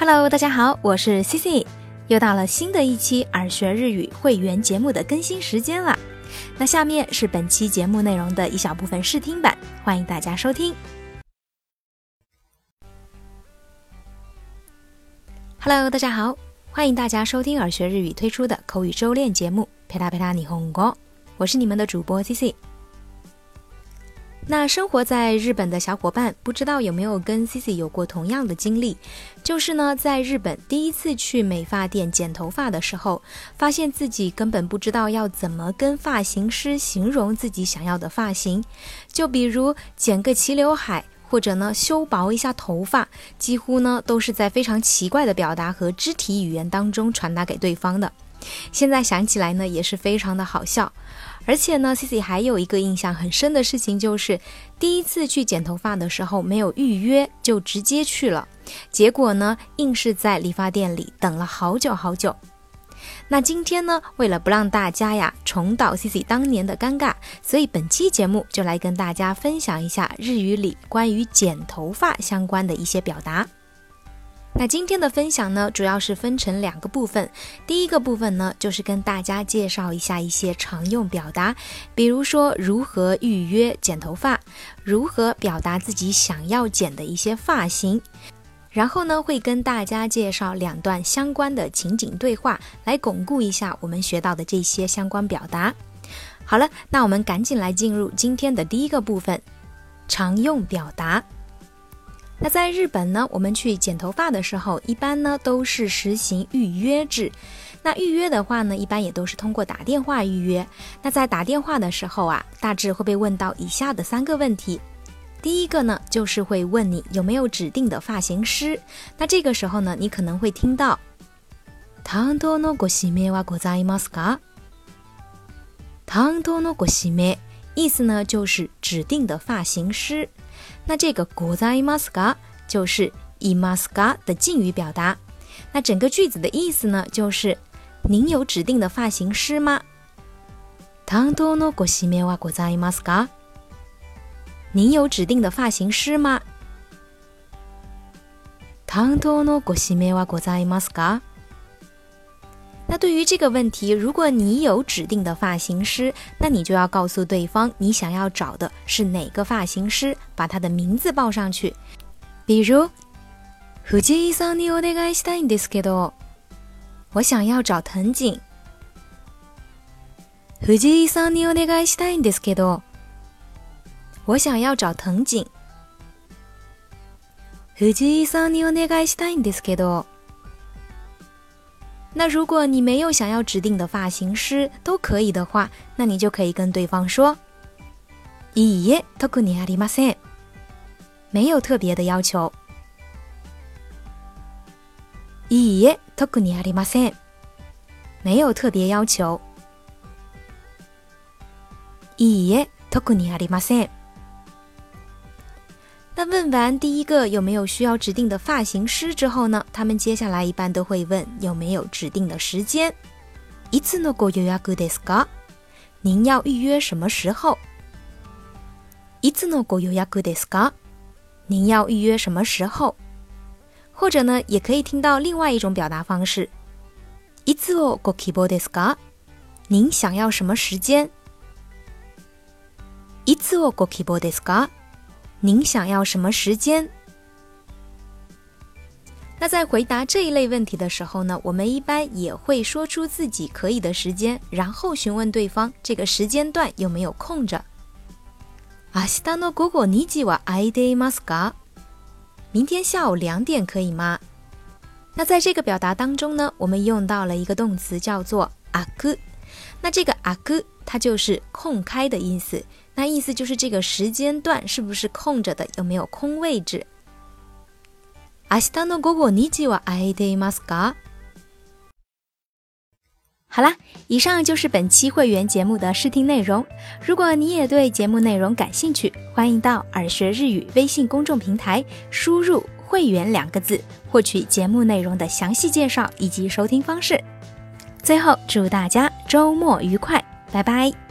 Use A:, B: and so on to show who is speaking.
A: Hello，大家好，我是 C C，又到了新的一期耳学日语会员节目的更新时间了。那下面是本期节目内容的一小部分试听版，欢迎大家收听。Hello，大家好，欢迎大家收听耳学日语推出的口语周练节目《陪他陪他你红歌》，我是你们的主播 C C。那生活在日本的小伙伴，不知道有没有跟 Cici 有过同样的经历？就是呢，在日本第一次去美发店剪头发的时候，发现自己根本不知道要怎么跟发型师形容自己想要的发型。就比如剪个齐刘海，或者呢修薄一下头发，几乎呢都是在非常奇怪的表达和肢体语言当中传达给对方的。现在想起来呢，也是非常的好笑。而且呢，Cici 还有一个印象很深的事情，就是第一次去剪头发的时候没有预约就直接去了，结果呢，硬是在理发店里等了好久好久。那今天呢，为了不让大家呀重蹈 Cici 当年的尴尬，所以本期节目就来跟大家分享一下日语里关于剪头发相关的一些表达。那今天的分享呢，主要是分成两个部分。第一个部分呢，就是跟大家介绍一下一些常用表达，比如说如何预约剪头发，如何表达自己想要剪的一些发型。然后呢，会跟大家介绍两段相关的情景对话，来巩固一下我们学到的这些相关表达。好了，那我们赶紧来进入今天的第一个部分，常用表达。那在日本呢，我们去剪头发的时候，一般呢都是实行预约制。那预约的话呢，一般也都是通过打电话预约。那在打电话的时候啊，大致会被问到以下的三个问题。第一个呢，就是会问你有没有指定的发型师。那这个时候呢，你可能会听到“担当のご指名はございますか？”“担当のご指名”意思呢就是指定的发型师。 那这个ございますか就是いますか的敬语表达。那整个句子的意思呢，就是您有指定的发型师吗？担当のご指名はございますか？您有指定的发型师吗？担当のご指名はございますか？ 那对于这个问题，如果你有指定的发型师，那你就要告诉对方你想要找的是哪个发型师，把他的名字报上去。比如，藤井さんにお願いしたいんですけど，我想要找藤井。藤井さんにお願いしたいんですけど，我想要找藤井。藤井さんにお願いしたいんですけど。 那如果你没有想要指定的发型师都可以的话，那你就可以跟对方说：“いいえ、特にありません。”没有特别的要求。いいえ、特にありません。没有特别要求。いいえ、特にありません。 那问完第一个有没有需要指定的发型师之后呢？他们接下来一般都会问有没有指定的时间。いつのご予約ですか？您要预约什么时候？いつのご予約ですか？您要预约什么时候？或者呢，也可以听到另外一种表达方式。いつをご希望ですか？您想要什么时间？いつをご希望ですか？ 您想要什么时间？那在回答这一类问题的时候呢，我们一般也会说出自己可以的时间，然后询问对方这个时间段有没有空着。明日の午後二時は空いていますか？明天下午两点可以吗？那在这个表达当中呢，我们用到了一个动词叫做あく。那这个あく它就是空开的意思。 那意思就是这个时间段是不是空着的，有没有空位置？明日の午後二時は空いていますか？好啦，以上就是本期会员节目的试听内容。如果你也对节目内容感兴趣，欢迎到耳学日语微信公众平台输入“会员”两个字，获取节目内容的详细介绍以及收听方式。最后，祝大家周末愉快，拜拜。